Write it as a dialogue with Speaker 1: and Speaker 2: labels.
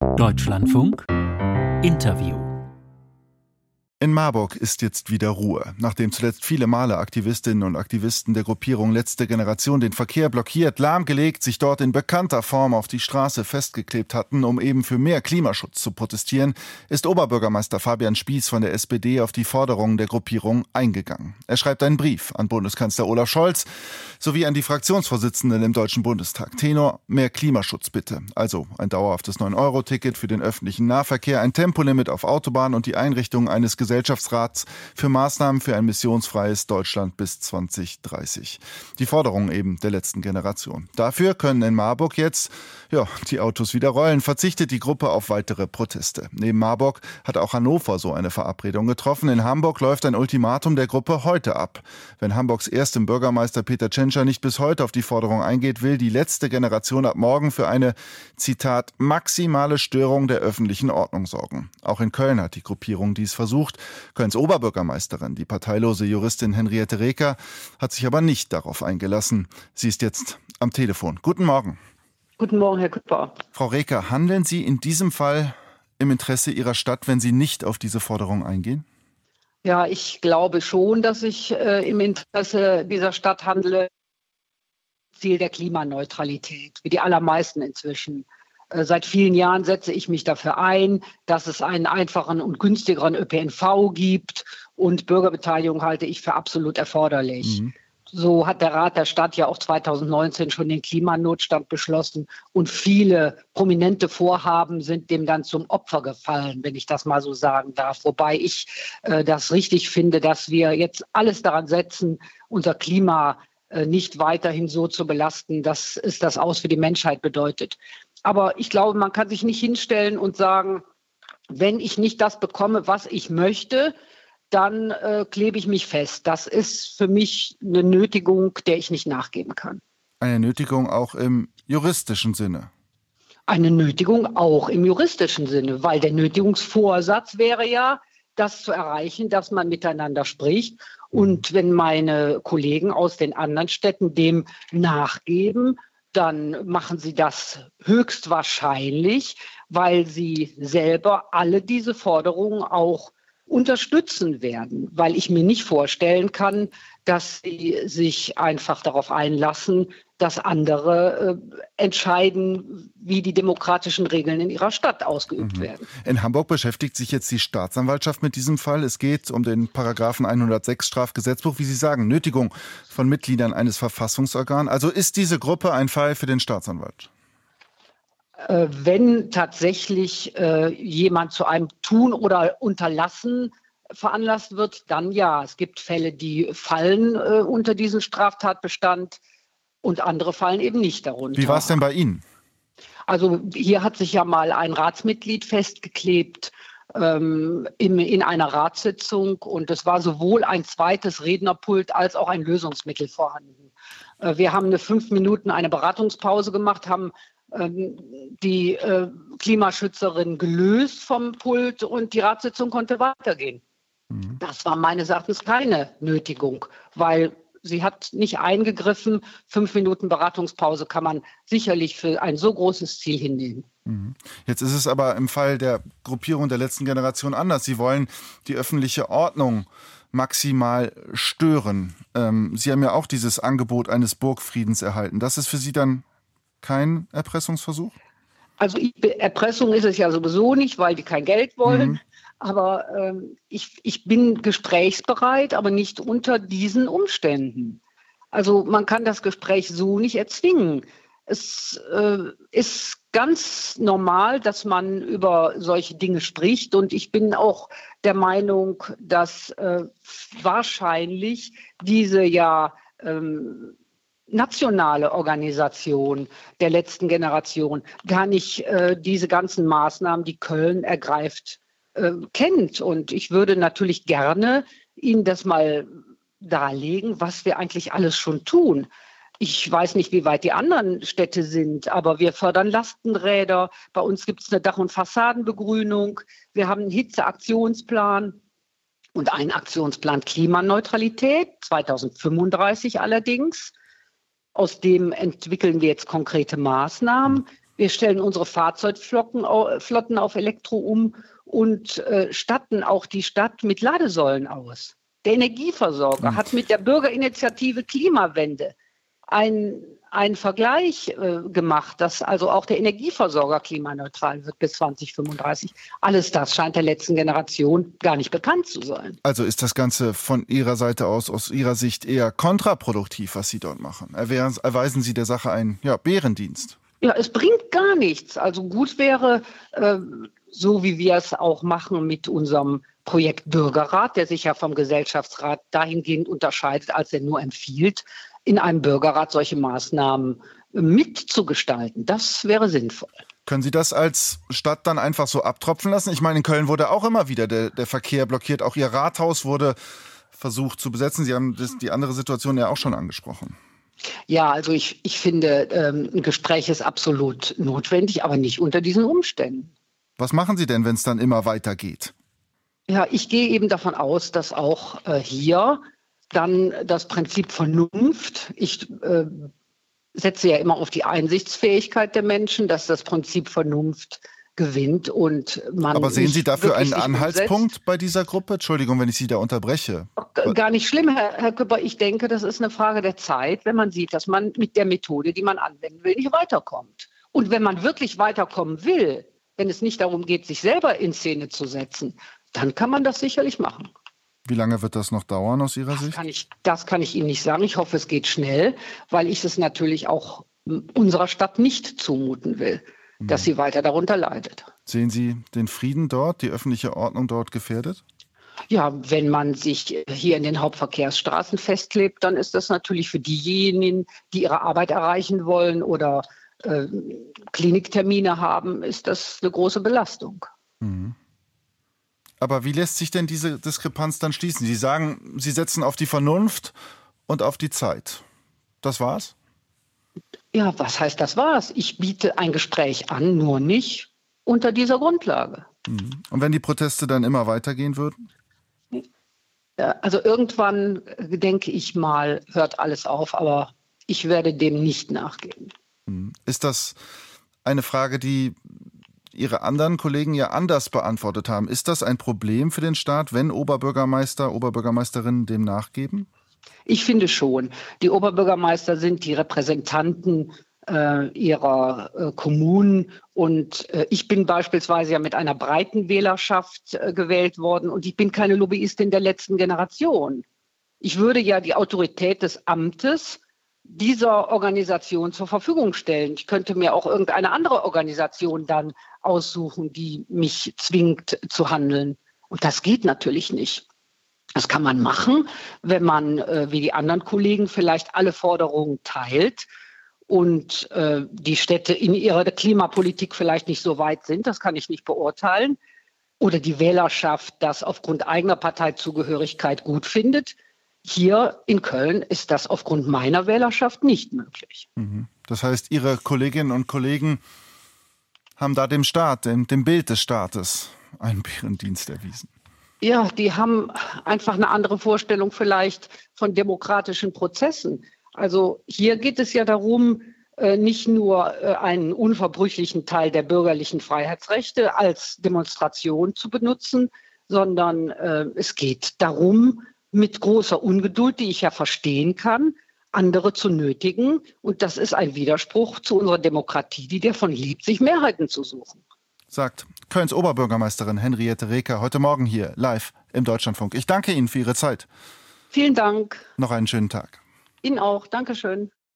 Speaker 1: Deutschlandfunk. Interview
Speaker 2: in Marburg ist jetzt wieder Ruhe. Nachdem zuletzt viele Male Aktivistinnen und Aktivisten der Gruppierung Letzte Generation den Verkehr blockiert, lahmgelegt, sich dort in bekannter Form auf die Straße festgeklebt hatten, um eben für mehr Klimaschutz zu protestieren, ist Oberbürgermeister Fabian Spieß von der SPD auf die Forderungen der Gruppierung eingegangen. Er schreibt einen Brief an Bundeskanzler Olaf Scholz sowie an die Fraktionsvorsitzenden im Deutschen Bundestag. Tenor, mehr Klimaschutz bitte. Also ein dauerhaftes 9-Euro-Ticket für den öffentlichen Nahverkehr, ein Tempolimit auf Autobahnen und die Einrichtung eines Gesellschaftsrats für Maßnahmen für ein missionsfreies Deutschland bis 2030. Die Forderung eben der letzten Generation. Dafür können in Marburg jetzt ja, die Autos wieder rollen, verzichtet die Gruppe auf weitere Proteste. Neben Marburg hat auch Hannover so eine Verabredung getroffen. In Hamburg läuft ein Ultimatum der Gruppe heute ab. Wenn Hamburgs erstem Bürgermeister Peter Tschentscher nicht bis heute auf die Forderung eingeht, will die letzte Generation ab morgen für eine, Zitat, maximale Störung der öffentlichen Ordnung sorgen. Auch in Köln hat die Gruppierung dies versucht. Kölns Oberbürgermeisterin, die parteilose Juristin Henriette Reker, hat sich aber nicht darauf eingelassen. Sie ist jetzt am Telefon. Guten Morgen.
Speaker 3: Guten Morgen, Herr Kuttbauer.
Speaker 2: Frau Reker, handeln Sie in diesem Fall im Interesse Ihrer Stadt, wenn Sie nicht auf diese Forderung eingehen?
Speaker 3: Ja, ich glaube schon, dass ich äh, im Interesse dieser Stadt handle. Ziel der Klimaneutralität, wie die allermeisten inzwischen. Äh, seit vielen Jahren setze ich mich dafür ein, dass es einen einfachen und günstigeren ÖPNV gibt und Bürgerbeteiligung halte ich für absolut erforderlich. Mhm. So hat der Rat der Stadt ja auch 2019 schon den Klimanotstand beschlossen und viele prominente Vorhaben sind dem dann zum Opfer gefallen, wenn ich das mal so sagen darf. Wobei ich äh, das richtig finde, dass wir jetzt alles daran setzen, unser Klima äh, nicht weiterhin so zu belasten, dass es das aus für die Menschheit bedeutet. Aber ich glaube, man kann sich nicht hinstellen und sagen, wenn ich nicht das bekomme, was ich möchte, dann äh, klebe ich mich fest. Das ist für mich eine Nötigung, der ich nicht nachgeben kann.
Speaker 2: Eine Nötigung auch im juristischen Sinne.
Speaker 3: Eine Nötigung auch im juristischen Sinne, weil der Nötigungsvorsatz wäre ja, das zu erreichen, dass man miteinander spricht. Und wenn meine Kollegen aus den anderen Städten dem nachgeben, dann machen sie das höchstwahrscheinlich, weil sie selber alle diese Forderungen auch unterstützen werden, weil ich mir nicht vorstellen kann, dass sie sich einfach darauf einlassen, dass andere äh, entscheiden, wie die demokratischen Regeln in ihrer Stadt ausgeübt mhm. werden.
Speaker 2: In Hamburg beschäftigt sich jetzt die Staatsanwaltschaft mit diesem Fall. Es geht um den Paragraphen 106 Strafgesetzbuch, wie Sie sagen, Nötigung von Mitgliedern eines Verfassungsorgans. Also ist diese Gruppe ein Fall für den Staatsanwalt?
Speaker 3: Äh, wenn tatsächlich äh, jemand zu einem Tun oder Unterlassen veranlasst wird, dann ja. Es gibt Fälle, die fallen äh, unter diesen Straftatbestand und andere fallen eben nicht darunter.
Speaker 2: Wie war es denn bei Ihnen?
Speaker 3: Also hier hat sich ja mal ein Ratsmitglied festgeklebt ähm, in, in einer Ratssitzung und es war sowohl ein zweites Rednerpult als auch ein Lösungsmittel vorhanden. Äh, wir haben eine fünf Minuten eine Beratungspause gemacht, haben ähm, die äh, Klimaschützerin gelöst vom Pult und die Ratssitzung konnte weitergehen. Mhm. Das war meines Erachtens keine Nötigung, weil sie hat nicht eingegriffen. Fünf Minuten Beratungspause kann man sicherlich für ein so großes Ziel hinnehmen.
Speaker 2: Mhm. Jetzt ist es aber im Fall der Gruppierung der letzten Generation anders. Sie wollen die öffentliche Ordnung maximal stören. Ähm, sie haben ja auch dieses Angebot eines Burgfriedens erhalten. Das ist für Sie dann kein Erpressungsversuch?
Speaker 3: Also Erpressung ist es ja sowieso nicht, weil die kein Geld wollen. Mhm. Aber ähm, ich, ich bin gesprächsbereit, aber nicht unter diesen Umständen. Also man kann das Gespräch so nicht erzwingen. Es äh, ist ganz normal, dass man über solche Dinge spricht. Und ich bin auch der Meinung, dass äh, wahrscheinlich diese ja ähm, nationale Organisation der letzten Generation gar nicht äh, diese ganzen Maßnahmen, die Köln ergreift, äh, kennt. Und ich würde natürlich gerne Ihnen das mal darlegen, was wir eigentlich alles schon tun. Ich weiß nicht, wie weit die anderen Städte sind, aber wir fördern Lastenräder. Bei uns gibt es eine Dach- und Fassadenbegrünung. Wir haben einen Hitzeaktionsplan und einen Aktionsplan Klimaneutralität, 2035 allerdings. Aus dem entwickeln wir jetzt konkrete Maßnahmen. Wir stellen unsere Fahrzeugflotten auf Elektro um und äh, statten auch die Stadt mit Ladesäulen aus. Der Energieversorger hat mit der Bürgerinitiative Klimawende ein einen Vergleich äh, gemacht, dass also auch der Energieversorger klimaneutral wird bis 2035. Alles das scheint der letzten Generation gar nicht bekannt zu sein.
Speaker 2: Also ist das Ganze von Ihrer Seite aus, aus Ihrer Sicht eher kontraproduktiv, was Sie dort machen? Erweisen Sie der Sache einen ja, Bärendienst?
Speaker 3: Ja, es bringt gar nichts. Also gut wäre, äh, so wie wir es auch machen mit unserem Projekt Bürgerrat, der sich ja vom Gesellschaftsrat dahingehend unterscheidet, als er nur empfiehlt, in einem Bürgerrat solche Maßnahmen mitzugestalten. Das wäre sinnvoll.
Speaker 2: Können Sie das als Stadt dann einfach so abtropfen lassen? Ich meine, in Köln wurde auch immer wieder der, der Verkehr blockiert. Auch Ihr Rathaus wurde versucht zu besetzen. Sie haben das, die andere Situation ja auch schon angesprochen.
Speaker 3: Ja, also ich, ich finde, ähm, ein Gespräch ist absolut notwendig, aber nicht unter diesen Umständen.
Speaker 2: Was machen Sie denn, wenn es dann immer weitergeht?
Speaker 3: Ja, ich gehe eben davon aus, dass auch äh, hier dann das Prinzip Vernunft. Ich äh, setze ja immer auf die Einsichtsfähigkeit der Menschen, dass das Prinzip Vernunft gewinnt und man.
Speaker 2: Aber sehen Sie dafür einen Anhaltspunkt umsetzt. bei dieser Gruppe? Entschuldigung, wenn ich Sie da unterbreche.
Speaker 3: Gar nicht schlimm, Herr, Herr Küpper. Ich denke, das ist eine Frage der Zeit, wenn man sieht, dass man mit der Methode, die man anwenden will, nicht weiterkommt. Und wenn man wirklich weiterkommen will, wenn es nicht darum geht, sich selber in Szene zu setzen, dann kann man das sicherlich machen.
Speaker 2: Wie lange wird das noch dauern aus Ihrer
Speaker 3: das
Speaker 2: Sicht?
Speaker 3: Kann ich, das kann ich Ihnen nicht sagen. Ich hoffe, es geht schnell, weil ich es natürlich auch unserer Stadt nicht zumuten will. Dass sie weiter darunter leidet.
Speaker 2: Sehen Sie den Frieden dort, die öffentliche Ordnung dort gefährdet?
Speaker 3: Ja, wenn man sich hier in den Hauptverkehrsstraßen festklebt, dann ist das natürlich für diejenigen, die ihre Arbeit erreichen wollen oder äh, Kliniktermine haben, ist das eine große Belastung. Mhm.
Speaker 2: Aber wie lässt sich denn diese Diskrepanz dann schließen? Sie sagen, Sie setzen auf die Vernunft und auf die Zeit. Das war's?
Speaker 3: Ja, was heißt das war's? Ich biete ein Gespräch an, nur nicht unter dieser Grundlage.
Speaker 2: Mhm. Und wenn die Proteste dann immer weitergehen würden?
Speaker 3: Also irgendwann, äh, denke ich mal, hört alles auf, aber ich werde dem nicht nachgeben.
Speaker 2: Mhm. Ist das eine Frage, die Ihre anderen Kollegen ja anders beantwortet haben. Ist das ein Problem für den Staat, wenn Oberbürgermeister, Oberbürgermeisterinnen dem nachgeben?
Speaker 3: Ich finde schon. Die Oberbürgermeister sind die Repräsentanten äh, ihrer äh, Kommunen und äh, ich bin beispielsweise ja mit einer breiten Wählerschaft äh, gewählt worden und ich bin keine Lobbyistin der letzten Generation. Ich würde ja die Autorität des Amtes dieser Organisation zur Verfügung stellen. Ich könnte mir auch irgendeine andere Organisation dann aussuchen, die mich zwingt zu handeln. Und das geht natürlich nicht. Das kann man machen, wenn man, äh, wie die anderen Kollegen, vielleicht alle Forderungen teilt und äh, die Städte in ihrer Klimapolitik vielleicht nicht so weit sind. Das kann ich nicht beurteilen. Oder die Wählerschaft das aufgrund eigener Parteizugehörigkeit gut findet. Hier in Köln ist das aufgrund meiner Wählerschaft nicht möglich.
Speaker 2: Mhm. Das heißt, Ihre Kolleginnen und Kollegen haben da dem Staat, dem, dem Bild des Staates, einen Bärendienst erwiesen.
Speaker 3: Ja, die haben einfach eine andere Vorstellung vielleicht von demokratischen Prozessen. Also hier geht es ja darum, äh, nicht nur äh, einen unverbrüchlichen Teil der bürgerlichen Freiheitsrechte als Demonstration zu benutzen, sondern äh, es geht darum, mit großer Ungeduld, die ich ja verstehen kann, andere zu nötigen. Und das ist ein Widerspruch zu unserer Demokratie, die davon liebt, sich Mehrheiten zu suchen.
Speaker 2: Sagt Kölns Oberbürgermeisterin Henriette Reker heute Morgen hier live im Deutschlandfunk. Ich danke Ihnen für Ihre Zeit.
Speaker 3: Vielen Dank.
Speaker 2: Noch einen schönen Tag.
Speaker 3: Ihnen auch. Dankeschön.